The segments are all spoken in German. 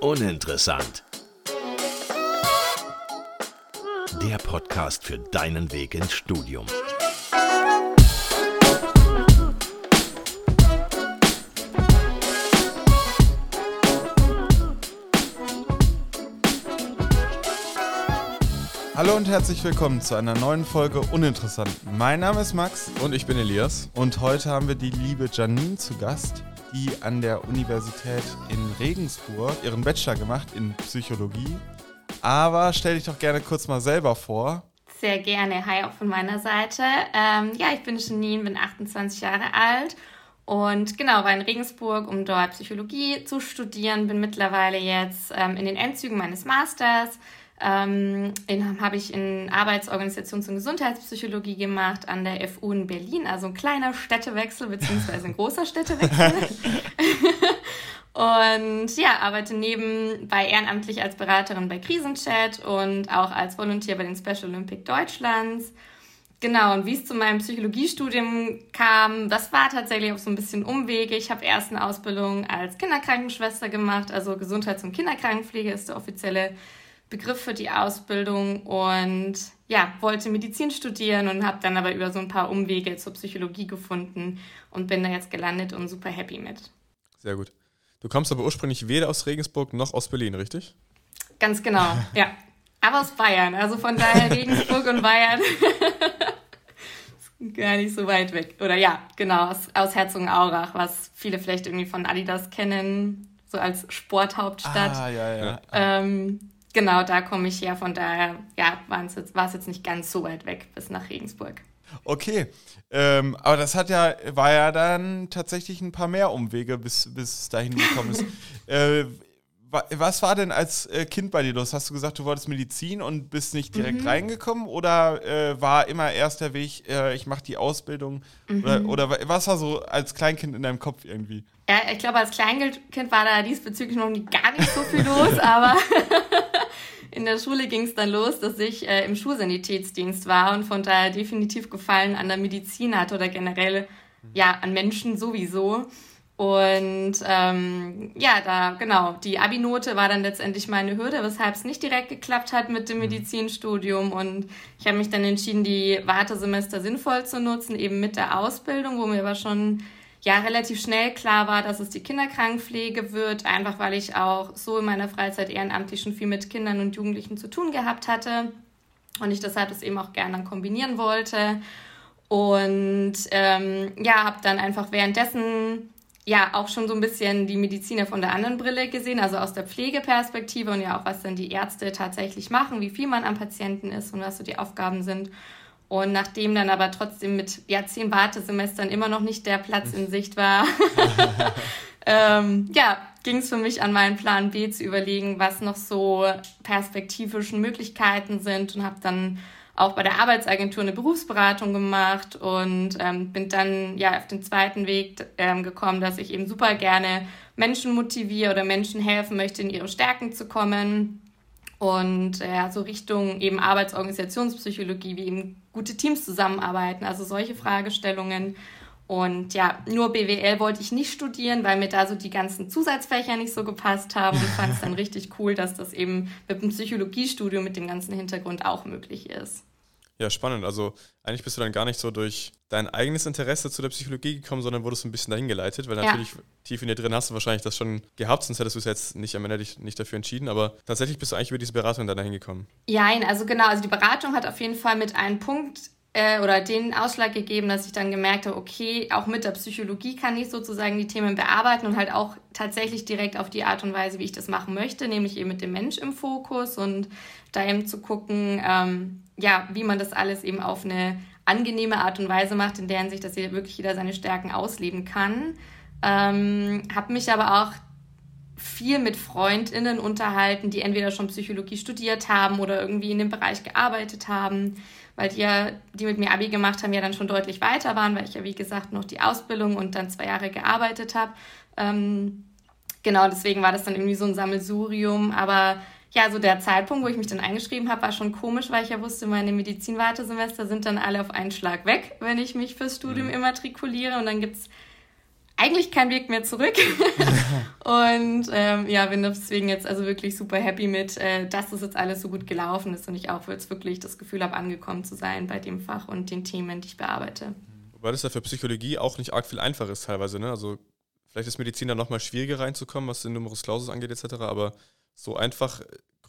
Uninteressant. Der Podcast für deinen Weg ins Studium. Hallo und herzlich willkommen zu einer neuen Folge Uninteressant. Mein Name ist Max Und ich bin Elias. und heute haben wir die liebe Janine zu Gast, die an der Universität in Regensburg ihren Bachelor gemacht in Psychologie. Aber stell dich doch gerne kurz mal selber vor. Sehr gerne. Hi auch von meiner Seite. Ähm, ja, ich bin Janine, bin 28 Jahre alt und genau, war in Regensburg, um dort Psychologie zu studieren. Bin mittlerweile jetzt ähm, in den Endzügen meines Masters. Ähm, habe ich in Arbeitsorganisations- und Gesundheitspsychologie gemacht an der FU in Berlin, also ein kleiner Städtewechsel beziehungsweise ein großer Städtewechsel. und ja, arbeite nebenbei ehrenamtlich als Beraterin bei Krisenchat und auch als Volunteer bei den Special Olympic Deutschlands. Genau, und wie es zu meinem Psychologiestudium kam, das war tatsächlich auch so ein bisschen Umwege. Ich habe erst eine Ausbildung als Kinderkrankenschwester gemacht, also Gesundheits- und Kinderkrankenpflege ist der offizielle Begriff für die Ausbildung und ja, wollte Medizin studieren und habe dann aber über so ein paar Umwege zur Psychologie gefunden und bin da jetzt gelandet und super happy mit. Sehr gut. Du kommst aber ursprünglich weder aus Regensburg noch aus Berlin, richtig? Ganz genau, ja. Aber aus Bayern, also von daher Regensburg und Bayern. Gar nicht so weit weg. Oder ja, genau, aus, aus Herzogenaurach, was viele vielleicht irgendwie von Adidas kennen, so als Sporthauptstadt. Ah, ja, ja. Ähm, genau, da komme ich her. Von daher ja, war es jetzt, jetzt nicht ganz so weit weg bis nach Regensburg. Okay. Ähm, aber das hat ja, war ja dann tatsächlich ein paar mehr Umwege, bis, bis es dahin gekommen ist. äh, wa- was war denn als äh, Kind bei dir los? Hast du gesagt, du wolltest Medizin und bist nicht direkt reingekommen? Oder äh, war immer erst der Weg, äh, ich mache die Ausbildung? Oder, oder wa- was war so als Kleinkind in deinem Kopf irgendwie? Ja, ich glaube, als Kleinkind war da diesbezüglich noch gar nicht so viel los, aber in der Schule ging es dann los, dass ich äh, im Schulsanitätsdienst war und von daher definitiv Gefallen an der Medizin hatte oder generell ja an Menschen sowieso. Und ähm, ja, da genau, die Abi-Note war dann letztendlich meine Hürde, weshalb es nicht direkt geklappt hat mit dem Medizinstudium. Und ich habe mich dann entschieden, die Wartesemester sinnvoll zu nutzen, eben mit der Ausbildung, wo mir aber schon ja relativ schnell klar war, dass es die Kinderkrankenpflege wird, einfach weil ich auch so in meiner Freizeit ehrenamtlich schon viel mit Kindern und Jugendlichen zu tun gehabt hatte und ich deshalb das eben auch gerne dann kombinieren wollte. Und ähm, ja, habe dann einfach währenddessen ja auch schon so ein bisschen die Mediziner von der anderen Brille gesehen, also aus der Pflegeperspektive und ja auch, was dann die Ärzte tatsächlich machen, wie viel man am Patienten ist und was so die Aufgaben sind. Und nachdem dann aber trotzdem mit ja, zehn Wartesemestern immer noch nicht der Platz in Sicht war, ähm, ja, ging es für mich an meinen Plan B zu überlegen, was noch so perspektivischen Möglichkeiten sind und habe dann auch bei der Arbeitsagentur eine Berufsberatung gemacht und ähm, bin dann ja auf den zweiten Weg ähm, gekommen, dass ich eben super gerne Menschen motiviere oder Menschen helfen möchte, in ihre Stärken zu kommen und äh, ja, so Richtung eben Arbeitsorganisationspsychologie, wie eben gute Teams zusammenarbeiten, also solche Fragestellungen. Und ja, nur BWL wollte ich nicht studieren, weil mir da so die ganzen Zusatzfächer nicht so gepasst haben und fand es dann richtig cool, dass das eben mit dem Psychologiestudium mit dem ganzen Hintergrund auch möglich ist. Ja, spannend. Also eigentlich bist du dann gar nicht so durch dein eigenes Interesse zu der Psychologie gekommen, sondern wurdest ein bisschen dahin geleitet, weil Ja. natürlich tief in dir drin hast du wahrscheinlich das schon gehabt, sonst hättest du es jetzt nicht am Ende dich nicht dafür entschieden. Aber tatsächlich bist du eigentlich über diese Beratung dann dahin gekommen. Jein, also genau, also die Beratung hat auf jeden Fall mit einem Punkt äh, oder den Ausschlag gegeben, dass ich dann gemerkt habe, okay, auch mit der Psychologie kann ich sozusagen die Themen bearbeiten und halt auch tatsächlich direkt auf die Art und Weise, wie ich das machen möchte, nämlich eben mit dem Mensch im Fokus und da eben zu gucken, ähm, ja, wie man das alles eben auf eine angenehme Art und Weise macht, in der Hinsicht, dass hier wirklich jeder seine Stärken ausleben kann. Ähm, habe mich aber auch viel mit FreundInnen unterhalten, die entweder schon Psychologie studiert haben oder irgendwie in dem Bereich gearbeitet haben, weil die ja, die mit mir Abi gemacht haben, ja dann schon deutlich weiter waren, weil ich ja wie gesagt noch die Ausbildung und dann zwei Jahre gearbeitet habe. Ähm, genau, deswegen war das dann irgendwie so ein Sammelsurium, aber ja, so der Zeitpunkt, wo ich mich dann eingeschrieben habe, war schon komisch, weil ich ja wusste, meine Medizinwartesemester sind dann alle auf einen Schlag weg, wenn ich mich fürs Studium immatrikuliere und dann gibt's eigentlich kein Weg mehr zurück. und ähm, ja, bin deswegen jetzt also wirklich super happy mit, äh, dass das jetzt alles so gut gelaufen ist und ich auch jetzt wirklich das Gefühl habe, angekommen zu sein bei dem Fach und den Themen, die ich bearbeite. Wobei das ja für Psychologie auch nicht arg viel einfacher ist teilweise, ne? Also vielleicht ist Medizin dann nochmal schwieriger reinzukommen, was den Numerus Clausus angeht etc., aber so einfach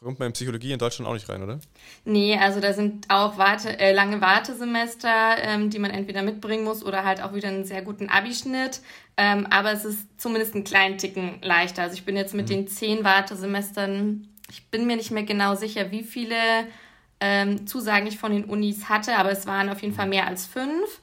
kommt man in Psychologie in Deutschland auch nicht rein, oder? Nee, also da sind auch Warte, äh, lange Wartesemester, ähm, die man entweder mitbringen muss oder halt auch wieder einen sehr guten Abischnitt. Ähm, aber es ist zumindest einen kleinen Ticken leichter. Also ich bin jetzt mit mhm. den zehn Wartesemestern, ich bin mir nicht mehr genau sicher, wie viele ähm, Zusagen ich von den Unis hatte, aber es waren auf jeden Fall mehr als fünf.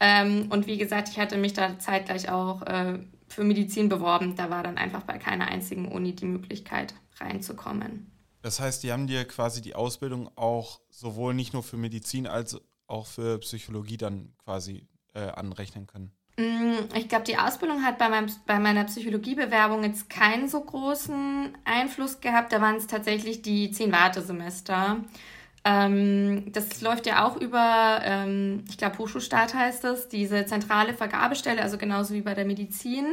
Ähm, und wie gesagt, ich hatte mich da zeitgleich auch äh, für Medizin beworben. Da war dann einfach bei keiner einzigen Uni die Möglichkeit reinzukommen. Das heißt, die haben dir quasi die Ausbildung auch sowohl nicht nur für Medizin als auch für Psychologie dann quasi äh, anrechnen können. Mm, ich glaube, die Ausbildung hat bei, meinem, bei meiner Psychologiebewerbung jetzt keinen so großen Einfluss gehabt. Da waren es tatsächlich die zehn Wartesemester. Ähm, das läuft ja auch über, ähm, ich glaube, Hochschulstaat heißt das, diese zentrale Vergabestelle, also genauso wie bei der Medizin.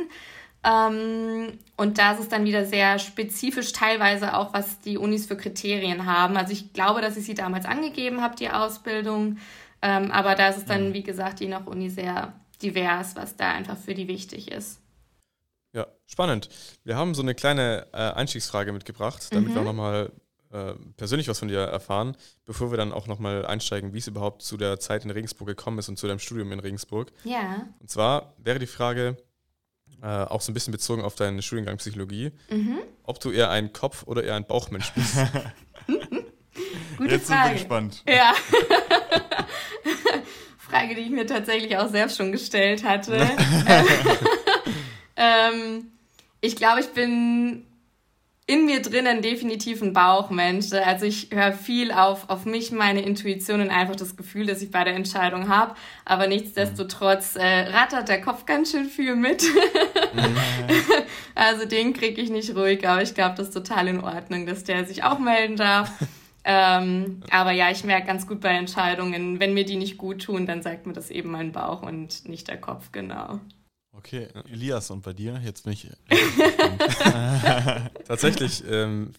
Ähm, und da ist es dann wieder sehr spezifisch teilweise auch, was die Unis für Kriterien haben. Also ich glaube, dass ich sie damals angegeben habe, die Ausbildung. Ähm, aber da ist es dann, mhm. wie gesagt, je nach Uni sehr divers, was da einfach für die wichtig ist. Ja, spannend. Wir haben so eine kleine äh, Einstiegsfrage mitgebracht, damit mhm. wir nochmal äh, persönlich was von dir erfahren, bevor wir dann auch nochmal einsteigen, wie es überhaupt zu der Zeit in Regensburg gekommen ist und zu deinem Studium in Regensburg. Ja. Und zwar wäre die Frage, äh, auch so ein bisschen bezogen auf deinen Studiengang Psychologie, mhm. ob du eher ein Kopf- oder eher ein Bauchmensch bist. Gute Jetzt Frage. sind wir gespannt. Ja. Frage, die ich mir tatsächlich auch selbst schon gestellt hatte. ähm, ich glaube, ich bin in mir drinnen definitiv ein Bauchmensch. Also ich höre viel auf, auf mich, meine Intuition und einfach das Gefühl, das ich bei der Entscheidung habe. Aber nichtsdestotrotz äh, rattert der Kopf ganz schön viel mit. also den kriege ich nicht ruhig, aber ich glaube, das ist total in Ordnung, dass der sich auch melden darf. ähm, aber ja, ich merke ganz gut bei Entscheidungen, wenn mir die nicht gut tun, dann sagt mir das eben mein Bauch und nicht der Kopf, genau. Okay, Elias, und bei dir? Jetzt bin ich. Tatsächlich ähm,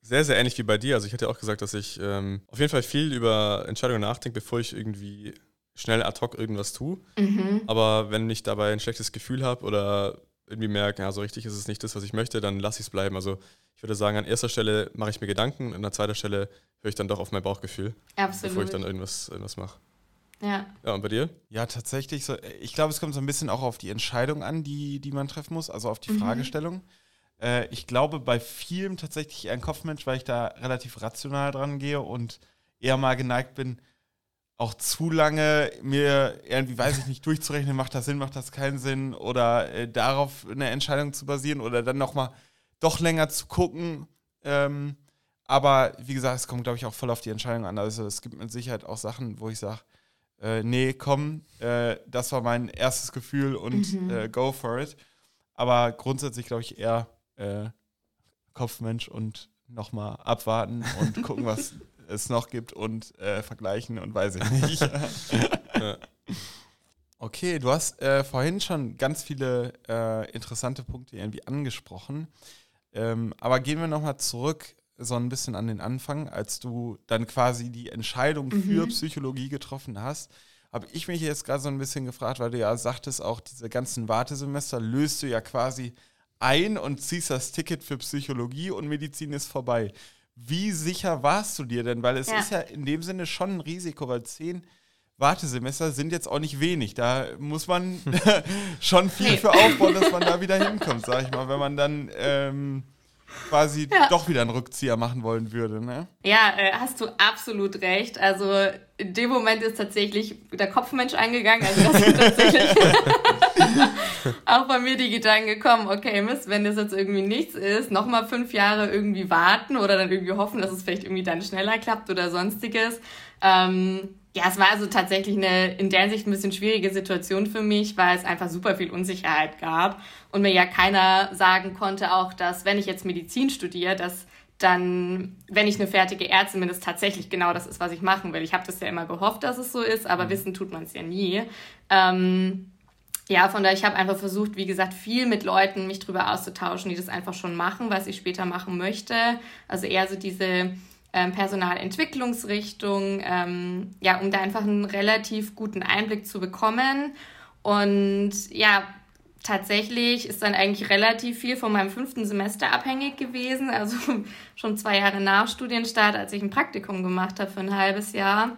sehr, sehr ähnlich wie bei dir. Also, ich hatte ja auch gesagt, dass ich ähm, auf jeden Fall viel über Entscheidungen nachdenke, bevor ich irgendwie schnell ad hoc irgendwas tue. Mhm. Aber wenn ich dabei ein schlechtes Gefühl habe oder irgendwie merke, ja, so richtig ist es nicht das, was ich möchte, dann lasse ich es bleiben. Also, ich würde sagen, an erster Stelle mache ich mir Gedanken, an der zweiten Stelle höre ich dann doch auf mein Bauchgefühl, Absolut. bevor ich dann irgendwas, irgendwas mache. Ja. Ja, und bei dir? Ja, tatsächlich. So, ich glaube, es kommt so ein bisschen auch auf die Entscheidung an, die, die man treffen muss, also auf die mhm. Fragestellung. Äh, ich glaube, bei vielem tatsächlich eher ein Kopfmensch, weil ich da relativ rational dran gehe und eher mal geneigt bin, auch zu lange mir irgendwie, weiß ich nicht, durchzurechnen, macht das Sinn, macht das keinen Sinn oder äh, darauf eine Entscheidung zu basieren oder dann nochmal doch länger zu gucken. Ähm, aber wie gesagt, es kommt, glaube ich, auch voll auf die Entscheidung an. Also es gibt mit Sicherheit auch Sachen, wo ich sage, äh, nee, komm, äh, das war mein erstes Gefühl und mhm. äh, go for it. Aber grundsätzlich glaube ich eher äh, Kopfmensch und nochmal abwarten und gucken, was es noch gibt und äh, vergleichen und weiß ich nicht. Okay, du hast äh, vorhin schon ganz viele interessante Punkte irgendwie angesprochen. Ähm, aber gehen wir nochmal zurück so ein bisschen an den Anfang, als du dann quasi die Entscheidung mhm. für Psychologie getroffen hast, habe ich mich jetzt gerade so ein bisschen gefragt, weil du ja sagtest, auch diese ganzen Wartesemester löst du ja quasi ein und ziehst das Ticket für Psychologie und Medizin ist vorbei. Wie sicher warst du dir denn? Weil es ja. ist ja in dem Sinne schon ein Risiko, weil zehn Wartesemester sind jetzt auch nicht wenig. Da muss man schon viel nee. für aufbauen, dass man da wieder hinkommt, sag ich mal. Wenn man dann ähm, quasi ja. doch wieder einen Rückzieher machen wollen würde. Ne? Ja, äh, hast du absolut recht. Also in dem Moment ist tatsächlich der Kopfmensch eingegangen. Also das sind tatsächlich auch bei mir die Gedanken gekommen, okay, Mist, wenn das jetzt irgendwie nichts ist, nochmal fünf Jahre irgendwie warten oder dann irgendwie hoffen, dass es vielleicht irgendwie dann schneller klappt oder sonstiges. Ähm, ja, es war also tatsächlich eine in der Sicht ein bisschen schwierige Situation für mich, weil es einfach super viel Unsicherheit gab und mir ja keiner sagen konnte auch, dass wenn ich jetzt Medizin studiere, dass dann, wenn ich eine fertige Ärztin bin, das tatsächlich genau das ist, was ich machen will. Ich habe das ja immer gehofft, dass es so ist, aber mhm. wissen tut man es ja nie. Ähm, ja, von daher, ich habe einfach versucht, wie gesagt, viel mit Leuten mich drüber auszutauschen, die das einfach schon machen, was ich später machen möchte. Also eher so diese ähm, Personalentwicklungsrichtung, ähm, ja, um da einfach einen relativ guten Einblick zu bekommen. Und ja, tatsächlich ist dann eigentlich relativ viel von meinem fünften Semester abhängig gewesen. Also schon zwei Jahre nach Studienstart, als ich ein Praktikum gemacht habe für ein halbes Jahr,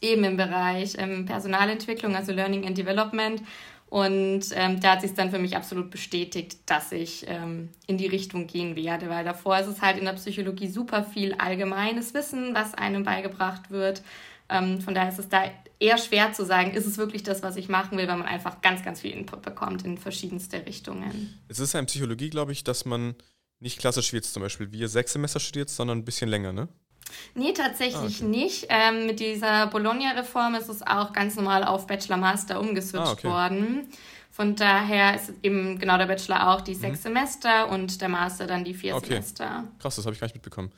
eben im Bereich ähm, Personalentwicklung, also Learning and Development. Und ähm, da hat sich dann für mich absolut bestätigt, dass ich ähm, in die Richtung gehen werde, weil davor ist es halt in der Psychologie super viel allgemeines Wissen, was einem beigebracht wird. Ähm, von daher ist es da eher schwer zu sagen, ist es wirklich das, was ich machen will, weil man einfach ganz, ganz viel Input bekommt in verschiedenste Richtungen. Es ist ja in Psychologie, glaube ich, dass man nicht klassisch wie jetzt zum Beispiel wir sechs Semester studiert, sondern ein bisschen länger, ne? Nee, tatsächlich ah, okay. nicht. Ähm, mit dieser Bologna-Reform ist es auch ganz normal auf Bachelor-Master umgeswitcht ah, okay. worden. Von daher ist eben genau der Bachelor auch die mhm. sechs Semester und der Master dann die vier okay. Semester. Krass, das habe ich gar nicht mitbekommen.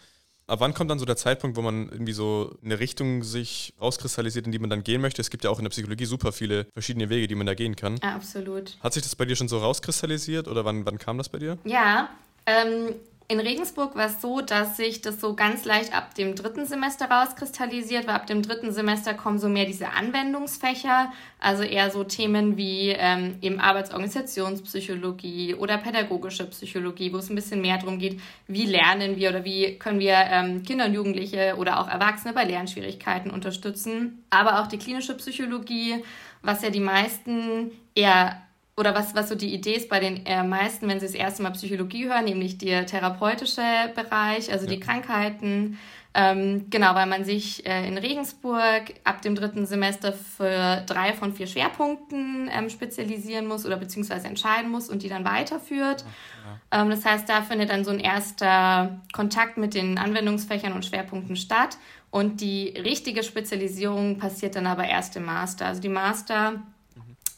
Ab wann kommt dann so der Zeitpunkt, wo man irgendwie so eine Richtung sich rauskristallisiert, in die man dann gehen möchte? Es gibt ja auch in der Psychologie super viele verschiedene Wege, die man da gehen kann. Ja, absolut. Hat sich das bei dir schon so rauskristallisiert oder wann, wann kam das bei dir? Ja, ähm, in Regensburg war es so, dass sich das so ganz leicht ab dem dritten Semester rauskristallisiert, weil ab dem dritten Semester kommen so mehr diese Anwendungsfächer, also eher so Themen wie ähm, eben Arbeitsorganisationspsychologie oder pädagogische Psychologie, wo es ein bisschen mehr darum geht, wie lernen wir oder wie können wir ähm, Kinder und Jugendliche oder auch Erwachsene bei Lernschwierigkeiten unterstützen. Aber auch die klinische Psychologie, was ja die meisten eher oder was, was so die Idee ist bei den äh, meisten, wenn sie das erste Mal Psychologie hören, nämlich der therapeutische Bereich, also ja. die Krankheiten. Ähm, genau, weil man sich äh, in Regensburg ab dem dritten Semester für drei von vier Schwerpunkten ähm, spezialisieren muss oder beziehungsweise entscheiden muss und die dann weiterführt. Ja. Ähm, das heißt, da findet dann so ein erster Kontakt mit den Anwendungsfächern und Schwerpunkten statt. Und die richtige Spezialisierung passiert dann aber erst im Master. Also die Master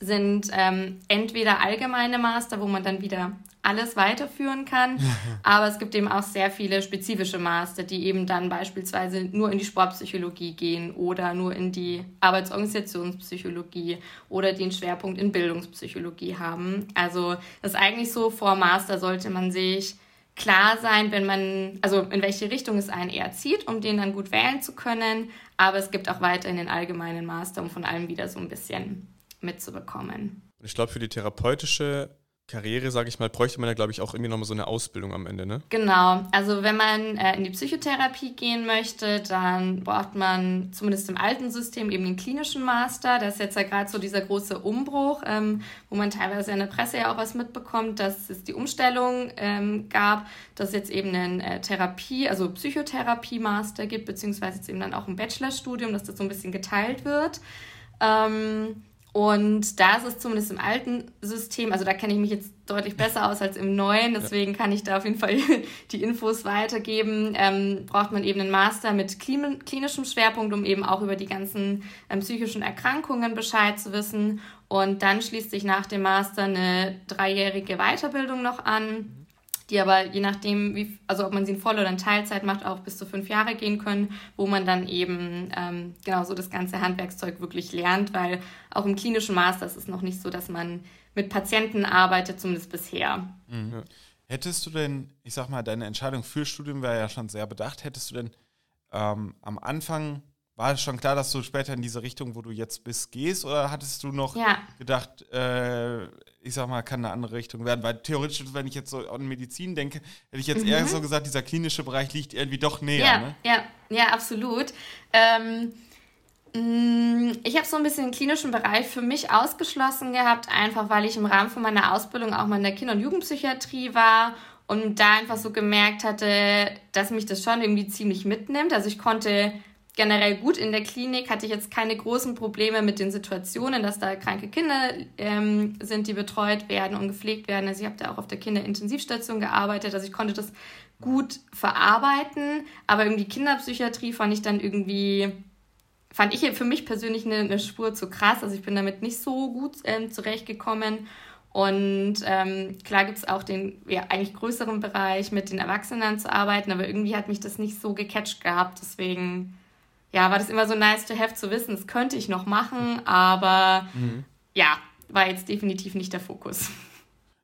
sind ähm, entweder allgemeine Master, wo man dann wieder alles weiterführen kann, aber es gibt eben auch sehr viele spezifische Master, die eben dann beispielsweise nur in die Sportpsychologie gehen oder nur in die Arbeitsorganisationspsychologie oder den Schwerpunkt in Bildungspsychologie haben. Also das ist eigentlich so, vor Master sollte man sich klar sein, wenn man, also in welche Richtung es einen eher zieht, um den dann gut wählen zu können. Aber es gibt auch weiterhin den allgemeinen Master, um von allem wieder so ein bisschen mitzubekommen. Ich glaube, für die therapeutische Karriere, sage ich mal, bräuchte man ja, glaube ich, auch irgendwie nochmal so eine Ausbildung am Ende, ne? Genau. Also wenn man äh, in die Psychotherapie gehen möchte, dann braucht man zumindest im alten System eben den klinischen Master. Das ist jetzt ja gerade so dieser große Umbruch, ähm, wo man teilweise in der Presse ja auch was mitbekommt, dass es die Umstellung ähm, gab, dass es jetzt eben einen äh, Therapie, also Psychotherapie-Master gibt, beziehungsweise jetzt eben dann auch ein Bachelorstudium, dass das so ein bisschen geteilt wird. Ähm, und da ist es zumindest im alten System, also da kenne ich mich jetzt deutlich besser aus als im neuen, deswegen kann ich da auf jeden Fall die Infos weitergeben. Ähm, braucht man eben einen Master mit klinischem Schwerpunkt, um eben auch über die ganzen ähm, psychischen Erkrankungen Bescheid zu wissen. Und dann schließt sich nach dem Master eine dreijährige Weiterbildung noch an die aber je nachdem, wie, also ob man sie in Voll- oder in Teilzeit macht, auch bis zu fünf Jahre gehen können, wo man dann eben ähm, genau so das ganze Handwerkszeug wirklich lernt, weil auch im klinischen Master ist es noch nicht so, dass man mit Patienten arbeitet, zumindest bisher. Mhm. Hättest du denn, ich sag mal, deine Entscheidung für Studium wäre ja schon sehr bedacht, hättest du denn ähm, am Anfang war es schon klar, dass du später in diese Richtung, wo du jetzt bist, gehst? Oder hattest du noch ja. gedacht, äh, ich sag mal, kann eine andere Richtung werden? Weil theoretisch, wenn ich jetzt so an Medizin denke, hätte ich jetzt mhm. eher so gesagt, dieser klinische Bereich liegt irgendwie doch näher. Ja, ne? ja, ja, absolut. Ähm, mm, ich habe so ein bisschen den klinischen Bereich für mich ausgeschlossen gehabt, einfach weil ich im Rahmen von meiner Ausbildung auch mal in der Kinder- und Jugendpsychiatrie war und da einfach so gemerkt hatte, dass mich das schon irgendwie ziemlich mitnimmt. Also ich konnte generell gut in der Klinik, hatte ich jetzt keine großen Probleme mit den Situationen, dass da kranke Kinder ähm, sind, die betreut werden und gepflegt werden. Also ich habe da auch auf der Kinderintensivstation gearbeitet, also ich konnte das gut verarbeiten, aber irgendwie Kinderpsychiatrie fand ich dann irgendwie, fand ich für mich persönlich eine, eine Spur zu krass. Also ich bin damit nicht so gut ähm, zurechtgekommen. Und ähm, klar gibt es auch den ja, eigentlich größeren Bereich, mit den Erwachsenen zu arbeiten, aber irgendwie hat mich das nicht so gecatcht gehabt. Deswegen ja, war das immer so nice to have zu wissen, das könnte ich noch machen, aber mhm. ja, war jetzt definitiv nicht der Fokus.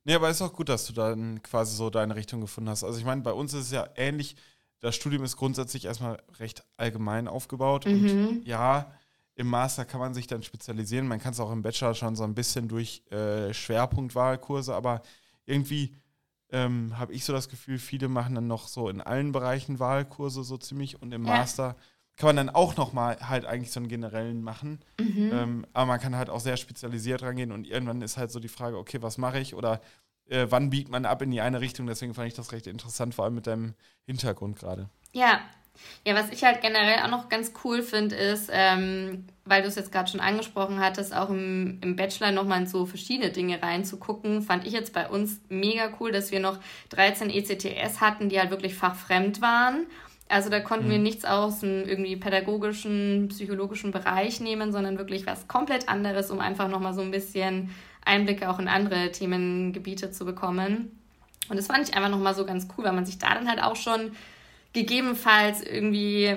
Nee, aber ist auch gut, dass du dann quasi so deine Richtung gefunden hast. Also ich meine, bei uns ist es ja ähnlich. Das Studium ist grundsätzlich erstmal recht allgemein aufgebaut. Mhm. Und ja, im Master kann man sich dann spezialisieren. Man kann es auch im Bachelor schon so ein bisschen durch äh, Schwerpunktwahlkurse, aber irgendwie ähm, habe ich so das Gefühl, viele machen dann noch so in allen Bereichen Wahlkurse so ziemlich und im ja. Master kann man dann auch nochmal halt eigentlich so einen generellen machen. Mhm. Ähm, aber man kann halt auch sehr spezialisiert rangehen und irgendwann ist halt so die Frage, okay, was mache ich oder äh, wann biegt man ab in die eine Richtung? Deswegen fand ich das recht interessant, vor allem mit deinem Hintergrund gerade. Ja, ja, was ich halt generell auch noch ganz cool finde, ist, ähm, weil du es jetzt gerade schon angesprochen hattest, auch im, im Bachelor nochmal in so verschiedene Dinge reinzugucken, fand ich jetzt bei uns mega cool, dass wir noch 13 ECTS hatten, die halt wirklich fachfremd waren. Also da konnten mhm. wir nichts aus dem irgendwie pädagogischen, psychologischen Bereich nehmen, sondern wirklich was komplett anderes, um einfach nochmal so ein bisschen Einblicke auch in andere Themengebiete zu bekommen. Und das fand ich einfach nochmal so ganz cool, weil man sich da dann halt auch schon gegebenenfalls irgendwie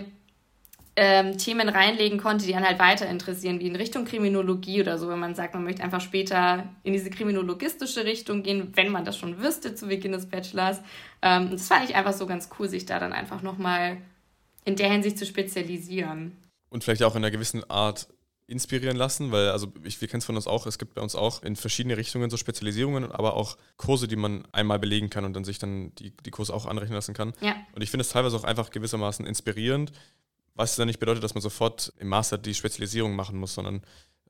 ähm, Themen reinlegen konnte, die dann halt weiter interessieren, wie in Richtung Kriminologie oder so, wenn man sagt, man möchte einfach später in diese kriminologistische Richtung gehen, wenn man das schon wüsste zu Beginn des Bachelors. Ähm, das fand ich einfach so ganz cool, sich da dann einfach nochmal in der Hinsicht zu spezialisieren. Und vielleicht auch in einer gewissen Art inspirieren lassen, weil also ich, wir kennen es von uns auch, es gibt bei uns auch in verschiedene Richtungen so Spezialisierungen, aber auch Kurse, die man einmal belegen kann und dann sich dann die, die Kurse auch anrechnen lassen kann. Ja. Und ich finde es teilweise auch einfach gewissermaßen inspirierend, was dann nicht bedeutet, dass man sofort im Master die Spezialisierung machen muss, sondern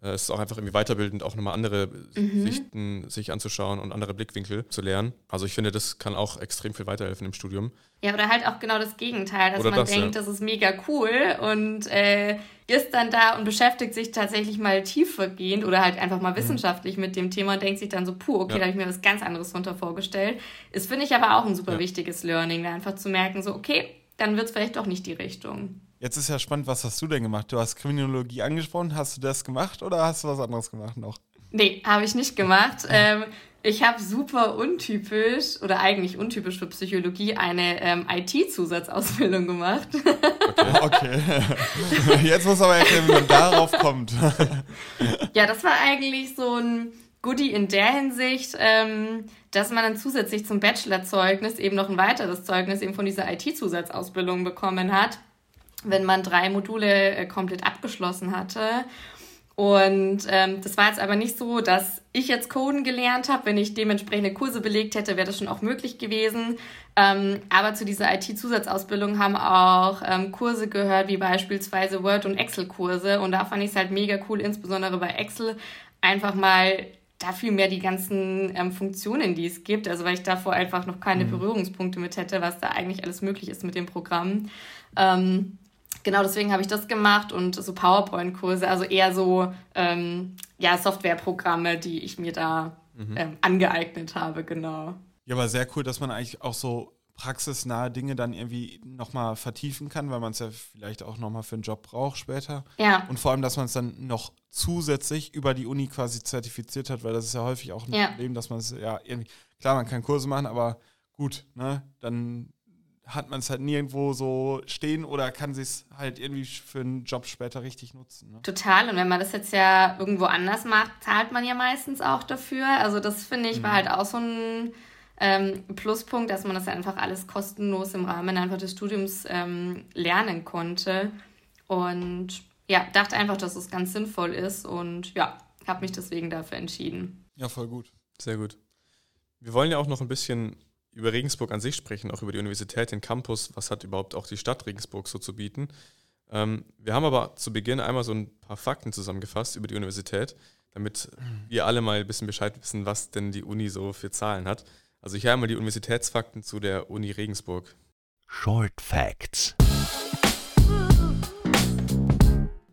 äh, es ist auch einfach irgendwie weiterbildend, auch nochmal andere mhm. Sichten sich anzuschauen und andere Blickwinkel zu lernen. Also ich finde, das kann auch extrem viel weiterhelfen im Studium. Ja, oder halt auch genau das Gegenteil, dass oder man das, denkt, ja. das ist mega cool und äh, ist dann da und beschäftigt sich tatsächlich mal tiefergehend oder halt einfach mal mhm. wissenschaftlich mhm. mit dem Thema und denkt sich dann so, puh, okay, ja. da habe ich mir was ganz anderes drunter vorgestellt. Ist, finde ich, aber auch ein super ja. wichtiges Learning, da einfach zu merken, so, okay, dann wird es vielleicht doch nicht die Richtung. Jetzt ist ja spannend, was hast du denn gemacht? Du hast Kriminologie angesprochen. Hast du das gemacht oder hast du was anderes gemacht noch? Nee, habe ich nicht gemacht. ähm, ich habe super untypisch oder eigentlich untypisch für Psychologie eine ähm, IT-Zusatzausbildung gemacht. Okay. okay. Jetzt muss aber erklären, wie man darauf kommt. ja, das war eigentlich so ein Goodie in der Hinsicht, ähm, dass man dann zusätzlich zum Bachelorzeugnis eben noch ein weiteres Zeugnis eben von dieser IT-Zusatzausbildung bekommen hat wenn man drei Module äh, komplett abgeschlossen hatte. Und ähm, das war jetzt aber nicht so, dass ich jetzt Coden gelernt habe. Wenn ich dementsprechende Kurse belegt hätte, wäre das schon auch möglich gewesen. Ähm, aber zu dieser IT-Zusatzausbildung haben auch ähm, Kurse gehört, wie beispielsweise Word- und Excel-Kurse. Und da fand ich es halt mega cool, insbesondere bei Excel, einfach mal dafür mehr die ganzen ähm, Funktionen, die es gibt. Also weil ich davor einfach noch keine mhm. Berührungspunkte mit hätte, was da eigentlich alles möglich ist mit dem Programm. Ähm, genau deswegen habe ich das gemacht und so PowerPoint-Kurse, also eher so ähm, ja, Softwareprogramme, die ich mir da mhm. ähm, angeeignet habe, genau. Ja, aber sehr cool, dass man eigentlich auch so praxisnahe Dinge dann irgendwie nochmal vertiefen kann, weil man es ja vielleicht auch nochmal für einen Job braucht später. Ja. Und vor allem, dass man es dann noch zusätzlich über die Uni quasi zertifiziert hat, weil das ist ja häufig auch ein ja. Problem, dass man es ja irgendwie, klar, man kann Kurse machen, aber gut, ne, dann hat man es halt nirgendwo so stehen oder kann sich halt irgendwie für einen Job später richtig nutzen. Ne? Total. Und wenn man das jetzt ja irgendwo anders macht, zahlt man ja meistens auch dafür. Also das finde ich mhm. war halt auch so ein ähm, Pluspunkt, dass man das einfach alles kostenlos im Rahmen einfach des Studiums ähm, lernen konnte. Und ja, dachte einfach, dass es ganz sinnvoll ist und ja, habe mich deswegen dafür entschieden. Ja, voll gut. Sehr gut. Wir wollen ja auch noch ein bisschen über Regensburg an sich sprechen, auch über die Universität, den Campus, was hat überhaupt auch die Stadt Regensburg so zu bieten. Ähm, wir haben aber zu Beginn einmal so ein paar Fakten zusammengefasst über die Universität, damit wir alle mal ein bisschen Bescheid wissen, was denn die Uni so für Zahlen hat. Also hier einmal die Universitätsfakten zu der Uni Regensburg. Short Facts.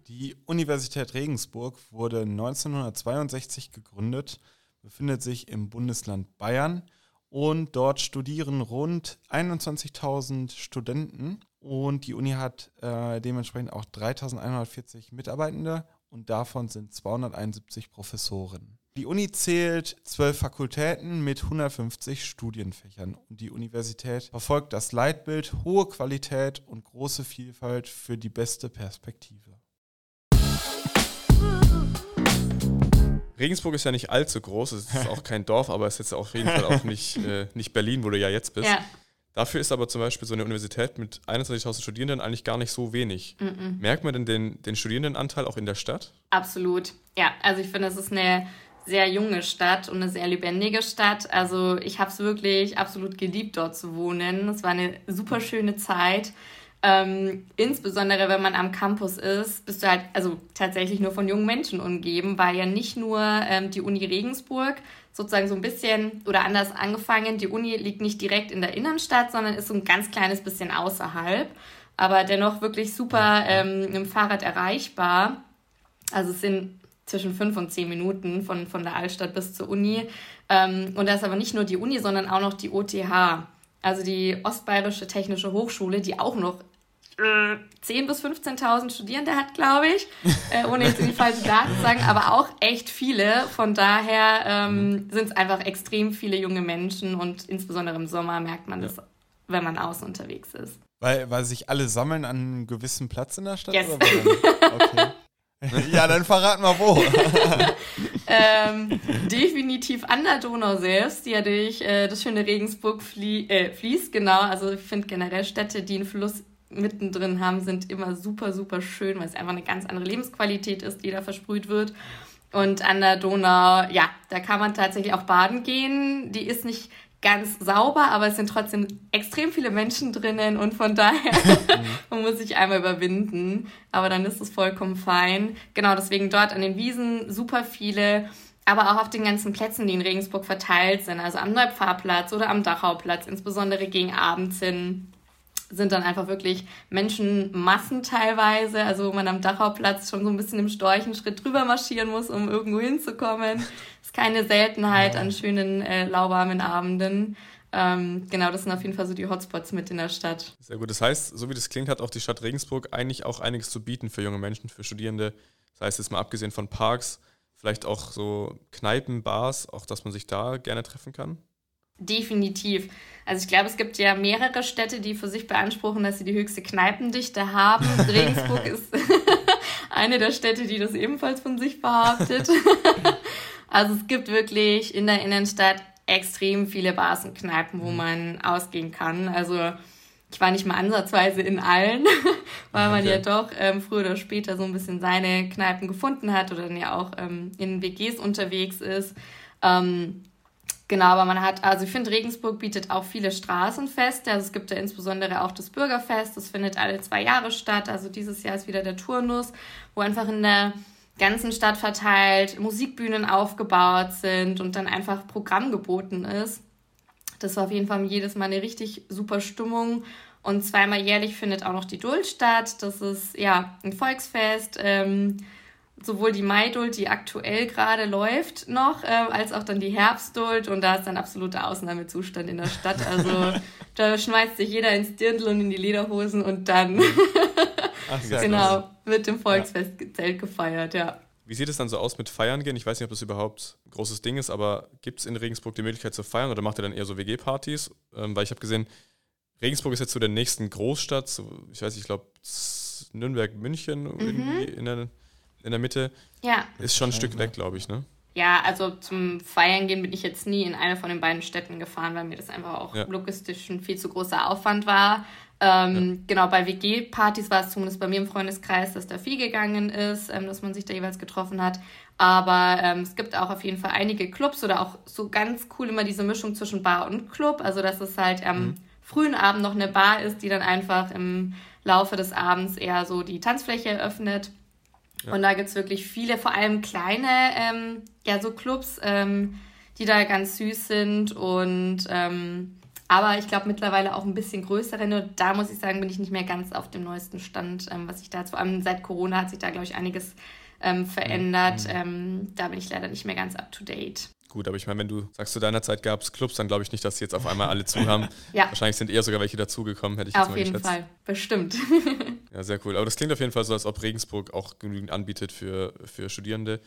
Die Universität Regensburg wurde 1962 gegründet, befindet sich im Bundesland Bayern und dort studieren rund 21.000 Studenten und die Uni hat äh, dementsprechend auch 3.140 Mitarbeitende und davon sind 271 Professoren. Die Uni zählt zwölf Fakultäten mit 150 Studienfächern und die Universität verfolgt das Leitbild hohe Qualität und große Vielfalt für die beste Perspektive. Regensburg ist ja nicht allzu groß, es ist auch kein Dorf, aber es ist jetzt auf jeden Fall auch nicht, äh, nicht Berlin, wo du ja jetzt bist. Ja. Dafür ist aber zum Beispiel so eine Universität mit 21.000 Studierenden eigentlich gar nicht so wenig. Mm -mm. Merkt man denn den, den Studierendenanteil auch in der Stadt? Absolut. Ja, also ich finde, es ist eine sehr junge Stadt und eine sehr lebendige Stadt. Also ich habe es wirklich absolut geliebt, dort zu wohnen. Es war eine super schöne Zeit. Ähm, insbesondere wenn man am Campus ist, bist du halt also tatsächlich nur von jungen Menschen umgeben, weil ja nicht nur ähm, die Uni Regensburg sozusagen so ein bisschen oder anders angefangen, die Uni liegt nicht direkt in der Innenstadt, sondern ist so ein ganz kleines bisschen außerhalb, aber dennoch wirklich super ähm, im Fahrrad erreichbar. Also es sind zwischen fünf und zehn Minuten von, von der Altstadt bis zur Uni. Ähm, und da ist aber nicht nur die Uni, sondern auch noch die OTH, also die Ostbayerische Technische Hochschule, die auch noch 10.000 bis 15.000 Studierende hat, glaube ich, äh, ohne jetzt in die falsche Daten zu sagen, aber auch echt viele. Von daher ähm, sind es einfach extrem viele junge Menschen und insbesondere im Sommer merkt man ja. das, wenn man außen unterwegs ist. Weil, weil sich alle sammeln an einem gewissen Platz in der Stadt? Yes. Okay. ja, dann verrat mal wo. ähm, definitiv an der Donau selbst, die ja durch äh, das schöne Regensburg flie äh, fließt, genau. Also ich finde generell Städte, die einen Fluss mittendrin haben, sind immer super, super schön, weil es einfach eine ganz andere Lebensqualität ist, die da versprüht wird. Und an der Donau, ja, da kann man tatsächlich auch baden gehen. Die ist nicht ganz sauber, aber es sind trotzdem extrem viele Menschen drinnen und von daher man muss sich einmal überwinden. Aber dann ist es vollkommen fein. Genau, deswegen dort an den Wiesen super viele, aber auch auf den ganzen Plätzen, die in Regensburg verteilt sind. Also am Neupfarrplatz oder am Dachauplatz, insbesondere gegen abends hin sind dann einfach wirklich Menschenmassen teilweise, also wo man am Dachauplatz schon so ein bisschen im Storchenschritt drüber marschieren muss, um irgendwo hinzukommen. Ist keine Seltenheit an schönen, äh, lauwarmen Abenden. Ähm, genau, das sind auf jeden Fall so die Hotspots mit in der Stadt. Sehr gut. Das heißt, so wie das klingt, hat auch die Stadt Regensburg eigentlich auch einiges zu bieten für junge Menschen, für Studierende. Das heißt, jetzt mal abgesehen von Parks, vielleicht auch so Kneipen, Bars, auch dass man sich da gerne treffen kann. Definitiv. Also ich glaube, es gibt ja mehrere Städte, die für sich beanspruchen, dass sie die höchste Kneipendichte haben. Regensburg ist eine der Städte, die das ebenfalls von sich behauptet. also es gibt wirklich in der Innenstadt extrem viele Bars und Kneipen, wo mhm. man ausgehen kann. Also ich war nicht mal ansatzweise in allen, weil man okay. ja doch ähm, früher oder später so ein bisschen seine Kneipen gefunden hat oder dann ja auch ähm, in WGs unterwegs ist. Ähm, Genau, aber man hat, also ich finde, Regensburg bietet auch viele Straßenfeste. Also es gibt ja insbesondere auch das Bürgerfest, das findet alle zwei Jahre statt. Also dieses Jahr ist wieder der Turnus, wo einfach in der ganzen Stadt verteilt Musikbühnen aufgebaut sind und dann einfach Programm geboten ist. Das war auf jeden Fall jedes Mal eine richtig super Stimmung. Und zweimal jährlich findet auch noch die Duld statt. Das ist ja ein Volksfest. Ähm, sowohl die Maiduld, die aktuell gerade läuft noch, äh, als auch dann die Herbstduld und da ist dann absoluter Ausnahmezustand in der Stadt. Also da schmeißt sich jeder ins Dirndl und in die Lederhosen und dann Ach, genau wird im Volksfestzelt ja. gefeiert, ja. Wie sieht es dann so aus mit Feiern gehen? Ich weiß nicht, ob das überhaupt ein großes Ding ist, aber gibt es in Regensburg die Möglichkeit zu feiern oder macht ihr dann eher so WG-Partys? Ähm, weil ich habe gesehen, Regensburg ist jetzt so der nächsten Großstadt, so, ich weiß, ich glaube Nürnberg, München mhm. irgendwie in der in der Mitte. Ja. Ist schon ein Stück weg, glaube ich, ne? Ja, also zum Feiern gehen bin ich jetzt nie in eine von den beiden Städten gefahren, weil mir das einfach auch ja. logistisch ein viel zu großer Aufwand war. Ähm, ja. Genau, bei WG-Partys war es zumindest bei mir im Freundeskreis, dass da viel gegangen ist, ähm, dass man sich da jeweils getroffen hat. Aber ähm, es gibt auch auf jeden Fall einige Clubs oder auch so ganz cool immer diese Mischung zwischen Bar und Club. Also, dass es halt am mhm. frühen Abend noch eine Bar ist, die dann einfach im Laufe des Abends eher so die Tanzfläche eröffnet. Ja. Und da gibt es wirklich viele, vor allem kleine, ähm, ja, so Clubs, ähm, die da ganz süß sind und ähm, aber ich glaube mittlerweile auch ein bisschen größere. Nur da muss ich sagen, bin ich nicht mehr ganz auf dem neuesten Stand, ähm, was ich da, vor allem seit Corona hat sich da, glaube ich, einiges ähm, verändert. Mhm. Ähm, da bin ich leider nicht mehr ganz up to date. Gut, aber ich meine, wenn du sagst, zu deiner Zeit gab es Clubs, dann glaube ich nicht, dass sie jetzt auf einmal alle zu haben. ja. Wahrscheinlich sind eher sogar welche dazugekommen, hätte ich jetzt auf mal geschätzt. Auf jeden Fall, bestimmt. ja, sehr cool. Aber das klingt auf jeden Fall so, als ob Regensburg auch genügend anbietet für, für Studierende.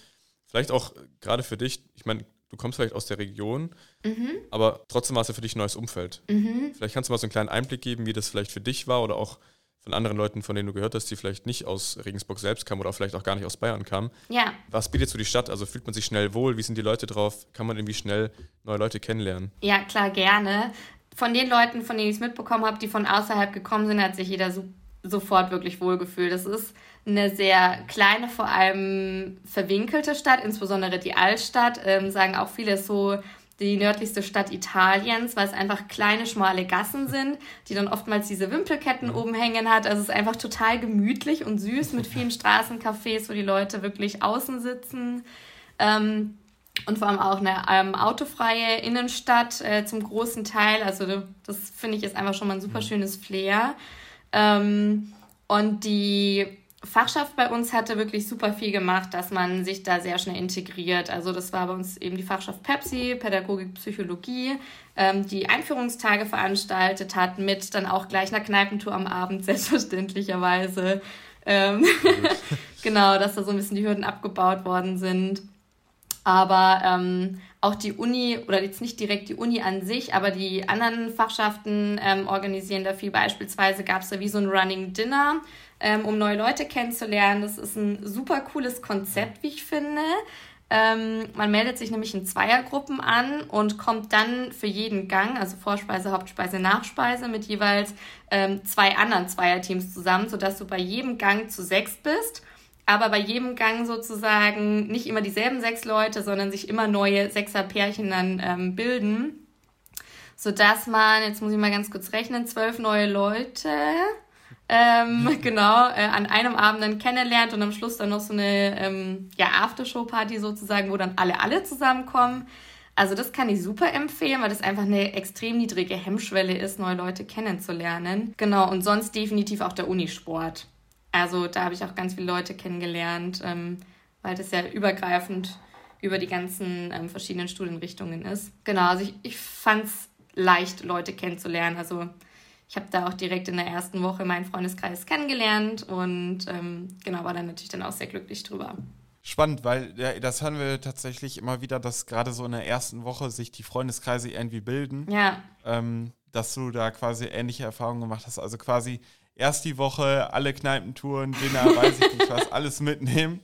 Vielleicht auch gerade für dich, ich meine, du kommst vielleicht aus der Region, mhm. aber trotzdem war es ja für dich ein neues Umfeld. Mhm. Vielleicht kannst du mal so einen kleinen Einblick geben, wie das vielleicht für dich war oder auch von anderen Leuten, von denen du gehört hast, die vielleicht nicht aus Regensburg selbst kamen oder vielleicht auch gar nicht aus Bayern kamen. Ja. Was bietet so die Stadt? Also fühlt man sich schnell wohl? Wie sind die Leute drauf? Kann man irgendwie schnell neue Leute kennenlernen? Ja, klar, gerne. Von den Leuten, von denen ich es mitbekommen habe, die von außerhalb gekommen sind, hat sich jeder so, sofort wirklich wohlgefühlt. Das ist eine sehr kleine, vor allem verwinkelte Stadt, insbesondere die Altstadt, ähm, sagen auch viele so die nördlichste Stadt Italiens, weil es einfach kleine, schmale Gassen sind, die dann oftmals diese Wimpelketten oben hängen hat. Also es ist einfach total gemütlich und süß mit vielen Straßencafés, wo die Leute wirklich außen sitzen. Ähm, und vor allem auch eine ähm, autofreie Innenstadt äh, zum großen Teil. Also das finde ich ist einfach schon mal ein super schönes Flair. Ähm, und die Fachschaft bei uns hatte wirklich super viel gemacht, dass man sich da sehr schnell integriert. Also das war bei uns eben die Fachschaft Pepsi, Pädagogik, Psychologie, ähm, die Einführungstage veranstaltet hat mit dann auch gleich einer Kneipentour am Abend, selbstverständlicherweise. Ähm, genau, dass da so ein bisschen die Hürden abgebaut worden sind. Aber ähm, auch die Uni, oder jetzt nicht direkt die Uni an sich, aber die anderen Fachschaften ähm, organisieren da viel. Beispielsweise gab es da wie so ein Running Dinner ähm, um neue Leute kennenzulernen. Das ist ein super cooles Konzept, wie ich finde. Ähm, man meldet sich nämlich in Zweiergruppen an und kommt dann für jeden Gang, also Vorspeise, Hauptspeise, Nachspeise, mit jeweils ähm, zwei anderen Zweierteams zusammen, sodass du bei jedem Gang zu sechs bist. Aber bei jedem Gang sozusagen nicht immer dieselben sechs Leute, sondern sich immer neue Sechser-Pärchen dann ähm, bilden. Sodass man, jetzt muss ich mal ganz kurz rechnen, zwölf neue Leute ähm, genau, äh, an einem Abend dann kennenlernt und am Schluss dann noch so eine ähm, ja, Aftershow-Party sozusagen, wo dann alle, alle zusammenkommen. Also das kann ich super empfehlen, weil das einfach eine extrem niedrige Hemmschwelle ist, neue Leute kennenzulernen. Genau, und sonst definitiv auch der Unisport. Also da habe ich auch ganz viele Leute kennengelernt, ähm, weil das ja übergreifend über die ganzen ähm, verschiedenen Studienrichtungen ist. Genau, also ich, ich fand es leicht, Leute kennenzulernen. Also ich habe da auch direkt in der ersten Woche meinen Freundeskreis kennengelernt und ähm, genau, war dann natürlich dann auch sehr glücklich drüber. Spannend, weil ja, das hören wir tatsächlich immer wieder, dass gerade so in der ersten Woche sich die Freundeskreise irgendwie bilden. Ja. Ähm, dass du da quasi ähnliche Erfahrungen gemacht hast. Also quasi erst die Woche alle Kneipentouren, Dinner, weiß ich nicht was, alles mitnehmen.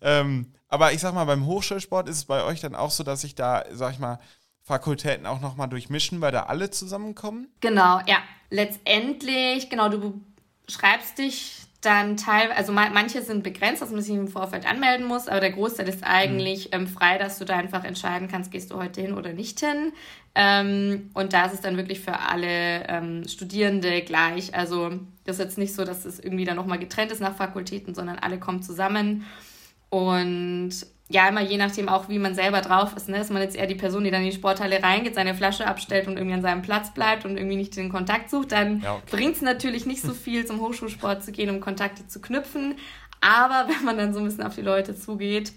Ähm, aber ich sag mal, beim Hochschulsport ist es bei euch dann auch so, dass sich da, sag ich mal, Fakultäten auch nochmal durchmischen, weil da alle zusammenkommen? Genau, ja. Letztendlich, genau, du schreibst dich dann teilweise, also manche sind begrenzt, dass man sich im Vorfeld anmelden muss, aber der Großteil ist eigentlich mhm. ähm, frei, dass du da einfach entscheiden kannst, gehst du heute hin oder nicht hin. Ähm, und da ist es dann wirklich für alle ähm, Studierende gleich. Also das ist jetzt nicht so, dass es irgendwie dann nochmal getrennt ist nach Fakultäten, sondern alle kommen zusammen. Und ja, immer je nachdem auch, wie man selber drauf ist. Ne? Ist man jetzt eher die Person, die dann in die Sporthalle reingeht, seine Flasche abstellt und irgendwie an seinem Platz bleibt und irgendwie nicht den Kontakt sucht, dann ja, okay. bringt es natürlich nicht so viel, zum Hochschulsport zu gehen, um Kontakte zu knüpfen. Aber wenn man dann so ein bisschen auf die Leute zugeht,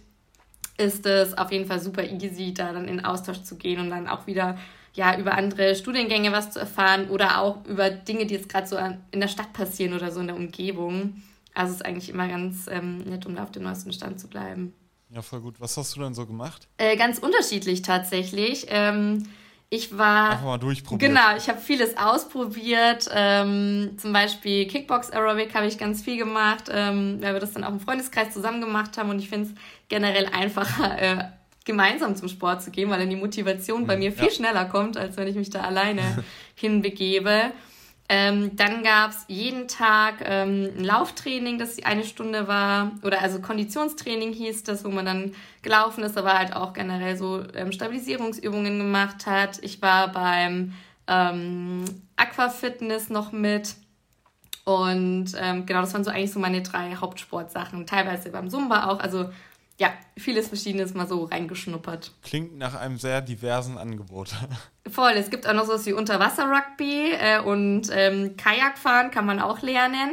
ist es auf jeden Fall super easy, da dann in Austausch zu gehen und dann auch wieder ja, über andere Studiengänge was zu erfahren oder auch über Dinge, die jetzt gerade so in der Stadt passieren oder so in der Umgebung. Also es ist eigentlich immer ganz ähm, nett, um da auf dem neuesten Stand zu bleiben. Ja, voll gut. Was hast du denn so gemacht? Äh, ganz unterschiedlich tatsächlich. Ähm, ich war. Einfach mal durchprobiert. Genau, ich habe vieles ausprobiert. Ähm, zum Beispiel Kickbox Aerobic habe ich ganz viel gemacht, ähm, weil wir das dann auch im Freundeskreis zusammen gemacht haben. Und ich finde es generell einfacher, äh, gemeinsam zum Sport zu gehen, weil dann die Motivation bei mhm, mir viel ja. schneller kommt, als wenn ich mich da alleine hinbegebe. Ähm, dann gab es jeden Tag ähm, ein Lauftraining, das eine Stunde war, oder also Konditionstraining hieß das, wo man dann gelaufen ist, aber halt auch generell so ähm, Stabilisierungsübungen gemacht hat. Ich war beim ähm, Aquafitness noch mit. Und ähm, genau, das waren so eigentlich so meine drei Hauptsportsachen. Teilweise beim Zumba auch, also ja, vieles Verschiedenes mal so reingeschnuppert. Klingt nach einem sehr diversen Angebot. Voll, es gibt auch noch sowas wie Unterwasser-Rugby äh, und ähm, Kajakfahren kann man auch lernen.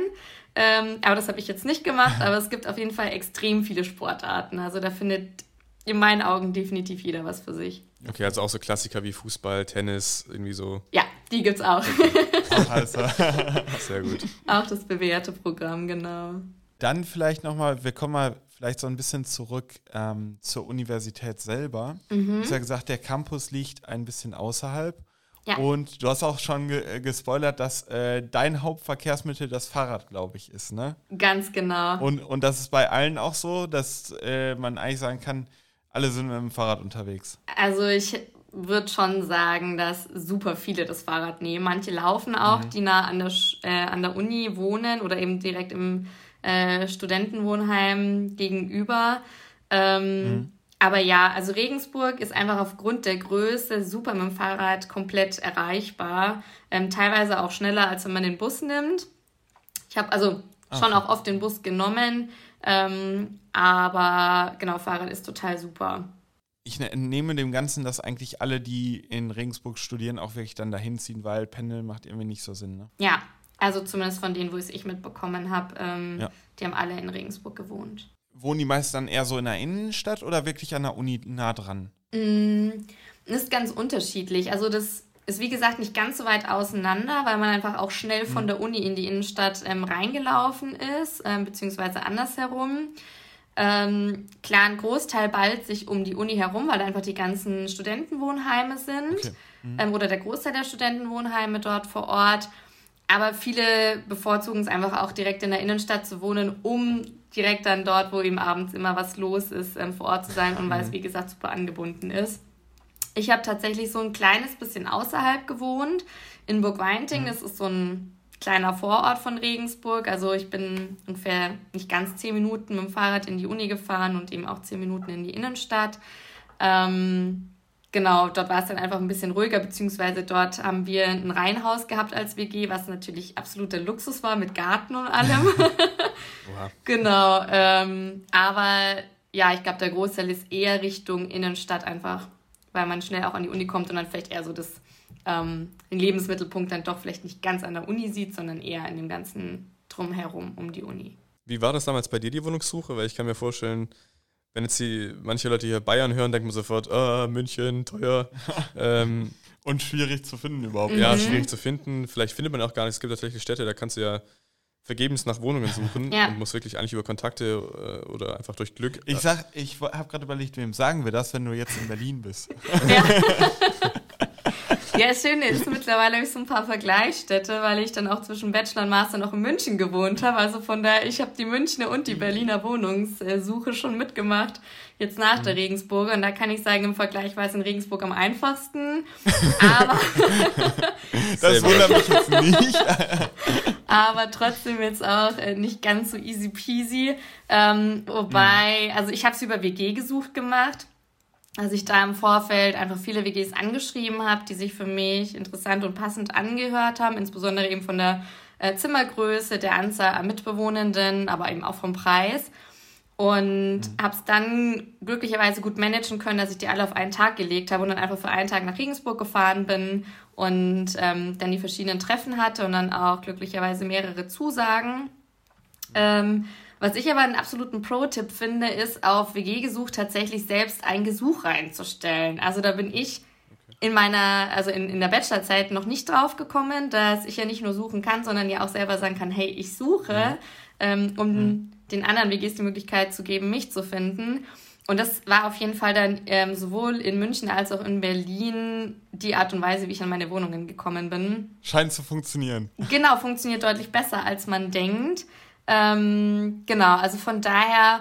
Ähm, aber das habe ich jetzt nicht gemacht, aber es gibt auf jeden Fall extrem viele Sportarten. Also da findet in meinen Augen definitiv jeder was für sich. Okay, also auch so Klassiker wie Fußball, Tennis, irgendwie so. Ja, die gibt's auch. also. Sehr gut. Auch das bewährte Programm, genau. Dann vielleicht nochmal, wir kommen mal vielleicht so ein bisschen zurück ähm, zur Universität selber. Mhm. Du hast ja gesagt, der Campus liegt ein bisschen außerhalb. Ja. Und du hast auch schon ge äh, gespoilert, dass äh, dein Hauptverkehrsmittel das Fahrrad, glaube ich, ist, ne? Ganz genau. Und, und das ist bei allen auch so, dass äh, man eigentlich sagen kann, alle sind mit dem Fahrrad unterwegs. Also ich würde schon sagen, dass super viele das Fahrrad nehmen. Manche laufen auch, mhm. die nah an der, äh, an der Uni wohnen oder eben direkt im äh, Studentenwohnheim gegenüber. Ähm, mhm. Aber ja, also Regensburg ist einfach aufgrund der Größe super mit dem Fahrrad komplett erreichbar. Ähm, teilweise auch schneller, als wenn man den Bus nimmt. Ich habe also schon okay. auch oft den Bus genommen, ähm, aber genau, Fahrrad ist total super. Ich ne-, nehme dem Ganzen, dass eigentlich alle, die in Regensburg studieren, auch wirklich dann dahin ziehen, weil Pendeln macht irgendwie nicht so Sinn. Ne? Ja, also zumindest von denen, wo ich mitbekommen habe, ähm, ja. die haben alle in Regensburg gewohnt wohnen die meisten dann eher so in der Innenstadt oder wirklich an der Uni nah dran? Mm, ist ganz unterschiedlich. Also das ist wie gesagt nicht ganz so weit auseinander, weil man einfach auch schnell von mhm. der Uni in die Innenstadt ähm, reingelaufen ist, ähm, beziehungsweise andersherum. Ähm, klar, ein Großteil ballt sich um die Uni herum, weil einfach die ganzen Studentenwohnheime sind okay. mhm. ähm, oder der Großteil der Studentenwohnheime dort vor Ort. Aber viele bevorzugen es einfach auch direkt in der Innenstadt zu wohnen, um direkt dann dort, wo eben abends immer was los ist, ähm, vor Ort zu sein und weil es, mhm. wie gesagt, super angebunden ist. Ich habe tatsächlich so ein kleines bisschen außerhalb gewohnt, in Burgweinting. Mhm. Das ist so ein kleiner Vorort von Regensburg. Also ich bin ungefähr nicht ganz zehn Minuten mit dem Fahrrad in die Uni gefahren und eben auch zehn Minuten in die Innenstadt. Ähm, genau, dort war es dann einfach ein bisschen ruhiger, beziehungsweise dort haben wir ein Reihenhaus gehabt als WG, was natürlich absoluter Luxus war mit Garten und allem. genau, ähm, aber ja, ich glaube, der Großteil ist eher Richtung Innenstadt einfach, weil man schnell auch an die Uni kommt und dann vielleicht eher so das, ähm, den Lebensmittelpunkt dann doch vielleicht nicht ganz an der Uni sieht, sondern eher in dem ganzen Drumherum um die Uni. Wie war das damals bei dir, die Wohnungssuche? Weil ich kann mir vorstellen, wenn jetzt die, manche Leute hier Bayern hören, denken wir sofort, ah, München, teuer. ähm, und schwierig zu finden überhaupt. Ja, mhm. schwierig zu finden. Vielleicht findet man auch gar nicht. Es gibt tatsächlich Städte, da kannst du ja vergebens nach Wohnungen suchen ja. und musst wirklich eigentlich über Kontakte äh, oder einfach durch Glück. Ich sag, ich habe gerade überlegt, wem sagen wir das, wenn du jetzt in Berlin bist? Ja. Ja, das Schöne ist, mittlerweile habe ich so ein paar Vergleichsstädte, weil ich dann auch zwischen Bachelor und Master noch in München gewohnt habe. Also von daher, ich habe die Münchner und die Berliner Wohnungssuche schon mitgemacht, jetzt nach der mhm. Regensburger. Und da kann ich sagen, im Vergleich war es in Regensburg am einfachsten. Aber. das wundert mich jetzt nicht. aber trotzdem jetzt auch äh, nicht ganz so easy peasy. Ähm, wobei, mhm. also ich habe es über WG gesucht gemacht als ich da im Vorfeld einfach viele WGs angeschrieben habe, die sich für mich interessant und passend angehört haben, insbesondere eben von der äh, Zimmergröße, der Anzahl an Mitbewohnenden, aber eben auch vom Preis. Und mhm. habe es dann glücklicherweise gut managen können, dass ich die alle auf einen Tag gelegt habe und dann einfach für einen Tag nach Regensburg gefahren bin und ähm, dann die verschiedenen Treffen hatte und dann auch glücklicherweise mehrere Zusagen. Ähm, was ich aber einen absoluten Pro-Tipp finde, ist auf WG gesucht tatsächlich selbst ein Gesuch reinzustellen. Also da bin ich in meiner, also in, in der Bachelorzeit noch nicht drauf gekommen, dass ich ja nicht nur suchen kann, sondern ja auch selber sagen kann, hey, ich suche, mhm. ähm, um mhm. den anderen WGs die Möglichkeit zu geben, mich zu finden. Und das war auf jeden Fall dann ähm, sowohl in München als auch in Berlin die Art und Weise, wie ich an meine Wohnungen gekommen bin. Scheint zu funktionieren. Genau, funktioniert deutlich besser, als man denkt. Ähm, genau, also von daher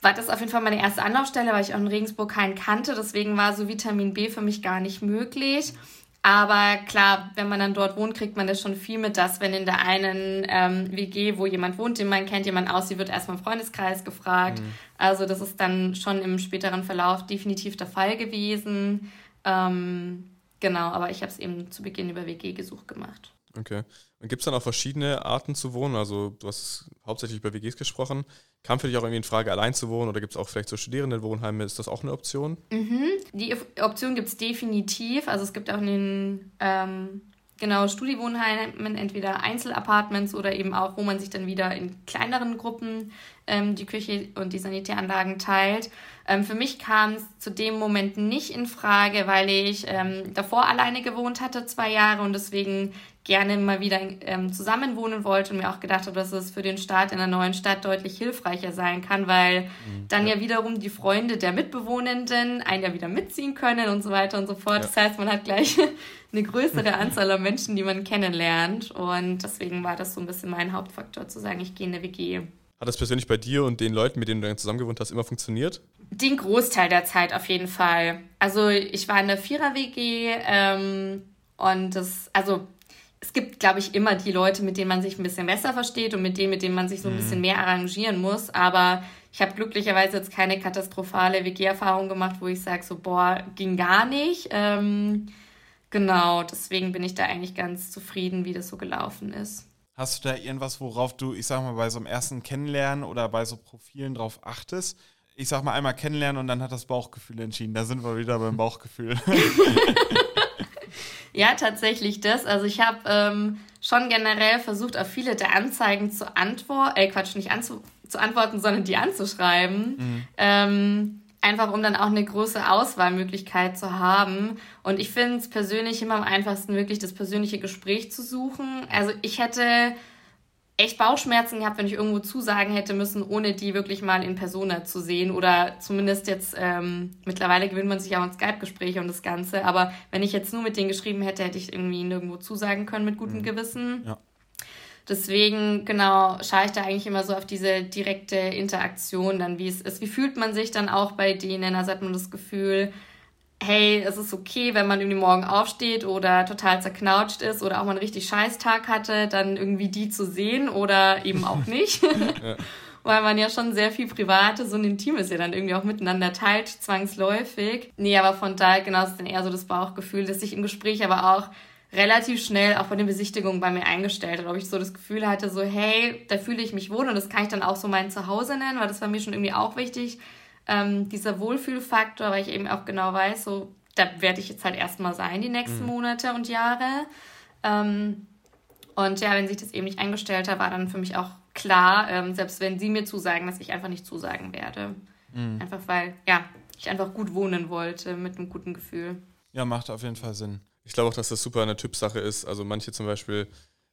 war das auf jeden Fall meine erste Anlaufstelle, weil ich auch in Regensburg keinen kannte. Deswegen war so Vitamin B für mich gar nicht möglich. Aber klar, wenn man dann dort wohnt, kriegt man das schon viel mit, dass wenn in der einen ähm, WG, wo jemand wohnt, den man kennt, jemand aussieht, wird erstmal im Freundeskreis gefragt. Mhm. Also das ist dann schon im späteren Verlauf definitiv der Fall gewesen. Ähm, genau, aber ich habe es eben zu Beginn über WG-Gesuch gemacht. Okay. Und gibt es dann auch verschiedene Arten zu wohnen? Also du hast hauptsächlich über WGs gesprochen. Kam für dich auch irgendwie in Frage, allein zu wohnen oder gibt es auch vielleicht so Studierendenwohnheime? Ist das auch eine Option? Mhm. Die Option gibt es definitiv. Also es gibt auch in den ähm, genau Studiewohnheimen entweder Einzelapartments oder eben auch, wo man sich dann wieder in kleineren Gruppen ähm, die Küche und die Sanitäranlagen teilt. Ähm, für mich kam es zu dem Moment nicht in Frage, weil ich ähm, davor alleine gewohnt hatte, zwei Jahre und deswegen gerne mal wieder ähm, zusammenwohnen wollte und mir auch gedacht habe, dass es für den Start in einer neuen Stadt deutlich hilfreicher sein kann, weil mhm, dann ja. ja. wiederum die Freunde der Mitbewohnenden einen ja wieder mitziehen können und so weiter und so fort. Ja. Das heißt, man hat gleich eine größere Anzahl an Menschen, die man kennenlernt und deswegen war das so ein bisschen mein Hauptfaktor, zu sagen, ich gehe in eine WG. Hat das persönlich bei dir und den Leuten, mit denen du dann zusammengewohnt hast, immer funktioniert? Den Großteil der Zeit auf jeden Fall. Also ich war in der Vierer-WG ähm, und das, also es gibt, glaube ich, immer die Leute, mit denen man sich ein bisschen besser versteht und mit denen, mit denen man sich so ein mhm. bisschen mehr arrangieren muss. Aber ich habe glücklicherweise jetzt keine katastrophale WG-Erfahrung gemacht, wo ich sage, so, boah, ging gar nicht. Ähm, genau, deswegen bin ich da eigentlich ganz zufrieden, wie das so gelaufen ist. Hast du da irgendwas, worauf du, ich sag mal, bei so einem ersten Kennenlernen oder bei so Profilen drauf achtest? Ich sag mal einmal kennenlernen und dann hat das Bauchgefühl entschieden. Da sind wir wieder beim Bauchgefühl. Ja, tatsächlich das. Also ich habe ähm, schon generell versucht, auf viele der Anzeigen zu antworten, äh Quatsch, nicht anzu zu antworten, sondern die anzuschreiben. Mhm. Ähm, einfach um dann auch eine große Auswahlmöglichkeit zu haben. Und ich finde es persönlich immer am einfachsten, wirklich das persönliche Gespräch zu suchen. Also ich hätte echt Bauchschmerzen gehabt, wenn ich irgendwo zusagen hätte müssen, ohne die wirklich mal in Persona zu sehen. Oder zumindest jetzt, ähm, mittlerweile gewöhnt man sich auch an Skype-Gespräche und das Ganze. Aber wenn ich jetzt nur mit denen geschrieben hätte, hätte ich irgendwie nirgendwo zusagen können mit gutem mhm. Gewissen. Ja. Deswegen, genau, schaue ich da eigentlich immer so auf diese direkte Interaktion, dann wie es ist. Wie fühlt man sich dann auch bei denen? Also hat man das Gefühl, hey, es ist okay, wenn man irgendwie morgen aufsteht oder total zerknautscht ist oder auch mal einen richtig scheiß Tag hatte, dann irgendwie die zu sehen oder eben auch nicht. ja. Weil man ja schon sehr viel Privates und Intimes ja dann irgendwie auch miteinander teilt, zwangsläufig. Nee, aber von daher genau ist dann eher so das Bauchgefühl, dass sich im Gespräch aber auch relativ schnell auch bei den Besichtigungen bei mir eingestellt hat, ob ich so das Gefühl hatte, so hey, da fühle ich mich wohl und das kann ich dann auch so mein Zuhause nennen, weil das war mir schon irgendwie auch wichtig, ähm, dieser Wohlfühlfaktor, weil ich eben auch genau weiß, so, da werde ich jetzt halt erstmal sein, die nächsten mhm. Monate und Jahre. Ähm, und ja, wenn sich das eben nicht eingestellt hat, war dann für mich auch klar, ähm, selbst wenn sie mir zusagen, dass ich einfach nicht zusagen werde. Mhm. Einfach weil, ja, ich einfach gut wohnen wollte mit einem guten Gefühl. Ja, macht auf jeden Fall Sinn. Ich glaube auch, dass das super eine Typsache ist. Also manche zum Beispiel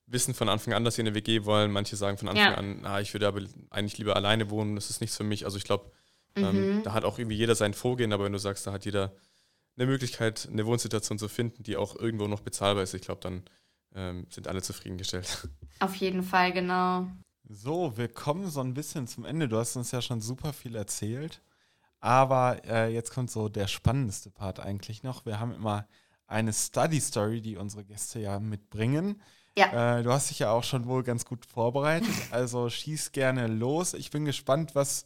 wissen von Anfang an, dass sie in eine WG wollen. Manche sagen von Anfang ja. an, ah, ich würde aber eigentlich lieber alleine wohnen, das ist nichts für mich. Also ich glaube, ähm, mhm. da hat auch irgendwie jeder sein Vorgehen, aber wenn du sagst, da hat jeder eine Möglichkeit, eine Wohnsituation zu finden, die auch irgendwo noch bezahlbar ist, ich glaube, dann ähm, sind alle zufriedengestellt. Auf jeden Fall, genau. So, wir kommen so ein bisschen zum Ende. Du hast uns ja schon super viel erzählt. Aber äh, jetzt kommt so der spannendste Part eigentlich noch. Wir haben immer eine Study Story, die unsere Gäste ja mitbringen. Ja. Äh, du hast dich ja auch schon wohl ganz gut vorbereitet. Also schieß gerne los. Ich bin gespannt, was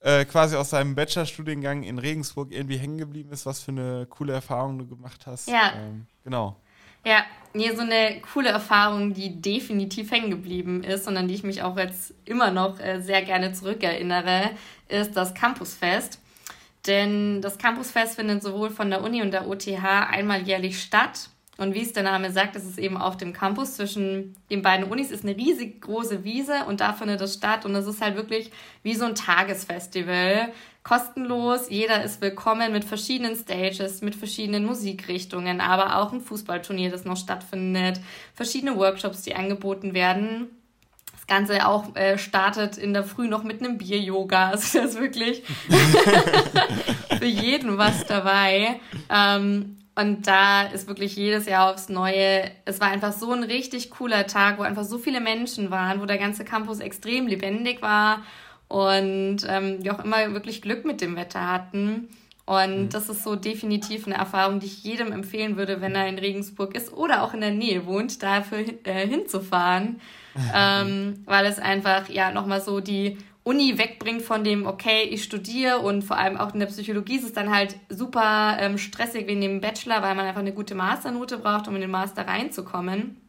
äh, quasi aus deinem Bachelorstudiengang in Regensburg irgendwie hängen geblieben ist, was für eine coole Erfahrung du gemacht hast. Ja. Ähm, genau. Ja, nee, so eine coole Erfahrung, die definitiv hängen geblieben ist und an die ich mich auch jetzt immer noch äh, sehr gerne zurückerinnere, ist das Campusfest. Denn das Campusfest findet sowohl von der Uni und der OTH einmal jährlich statt und wie es der Name sagt, ist es eben auf dem Campus zwischen den beiden Unis, ist eine riesig große Wiese und da findet es statt. Und es ist halt wirklich wie so ein Tagesfestival. Kostenlos, jeder ist willkommen mit verschiedenen Stages, mit verschiedenen Musikrichtungen, aber auch ein Fußballturnier, das noch stattfindet, verschiedene Workshops, die angeboten werden. Das Ganze auch äh, startet in der Früh noch mit einem Bier-Yoga. Also das ist wirklich für jeden was dabei. Ähm, und da ist wirklich jedes Jahr aufs Neue, es war einfach so ein richtig cooler Tag, wo einfach so viele Menschen waren, wo der ganze Campus extrem lebendig war und ähm, wir auch immer wirklich Glück mit dem Wetter hatten. Und mhm. das ist so definitiv eine Erfahrung, die ich jedem empfehlen würde, wenn er in Regensburg ist oder auch in der Nähe wohnt, dafür äh, hinzufahren. ähm, weil es einfach ja nochmal so die Uni wegbringt von dem, okay, ich studiere und vor allem auch in der Psychologie ist es dann halt super ähm, stressig wegen dem Bachelor, weil man einfach eine gute Masternote braucht, um in den Master reinzukommen.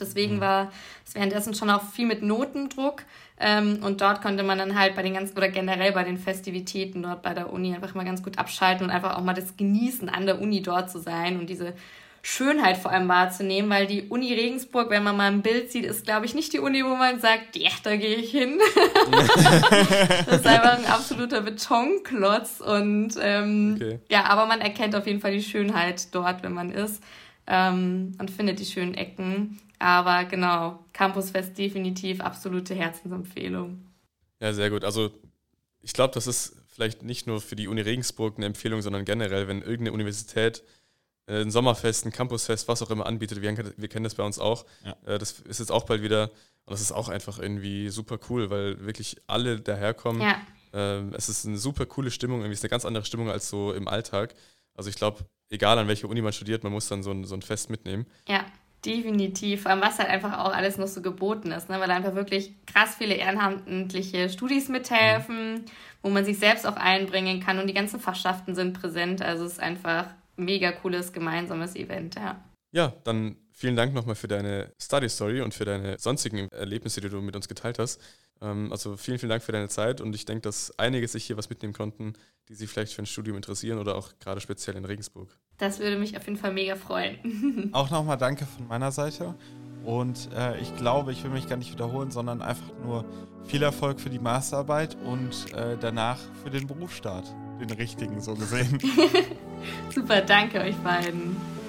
Deswegen mhm. war es währenddessen schon auch viel mit Notendruck. Ähm, und dort konnte man dann halt bei den ganzen, oder generell bei den Festivitäten dort bei der Uni einfach mal ganz gut abschalten und einfach auch mal das Genießen, an der Uni dort zu sein und diese Schönheit vor allem wahrzunehmen, weil die Uni Regensburg, wenn man mal ein Bild sieht, ist, glaube ich, nicht die Uni, wo man sagt, ja, da gehe ich hin. das ist einfach ein absoluter Betonklotz und ähm, okay. ja, aber man erkennt auf jeden Fall die Schönheit dort, wenn man ist ähm, und findet die schönen Ecken. Aber genau, Campusfest definitiv absolute Herzensempfehlung. Ja, sehr gut. Also ich glaube, das ist vielleicht nicht nur für die Uni Regensburg eine Empfehlung, sondern generell, wenn irgendeine Universität äh, ein Sommerfest, ein Campusfest, was auch immer anbietet, wir, wir kennen das bei uns auch. Ja. Äh, das ist jetzt auch bald wieder und das ist auch einfach irgendwie super cool, weil wirklich alle daherkommen. Ja. Ähm, es ist eine super coole Stimmung, irgendwie ist eine ganz andere Stimmung als so im Alltag. Also ich glaube, egal an welcher Uni man studiert, man muss dann so ein, so ein Fest mitnehmen. Ja. Definitiv, was halt einfach auch alles noch so geboten ist, ne? weil da einfach wirklich krass viele ehrenamtliche Studis mithelfen, wo man sich selbst auch einbringen kann und die ganzen Fachschaften sind präsent. Also es ist einfach ein mega cooles gemeinsames Event, ja. Ja, dann vielen Dank nochmal für deine Study Story und für deine sonstigen Erlebnisse, die du mit uns geteilt hast. Ähm, also vielen, vielen Dank für deine Zeit und ich denke, dass einige sich hier was mitnehmen konnten, die sich vielleicht für ein Studium interessieren oder auch gerade speziell in Regensburg. Das würde mich auf jeden Fall mega freuen. auch nochmal danke von meiner Seite. Und äh, ich glaube, ich will mich gar nicht wiederholen, sondern einfach nur viel Erfolg für die Masterarbeit und äh, danach für den Berufsstart. Den richtigen, so gesehen. Super, danke euch beiden.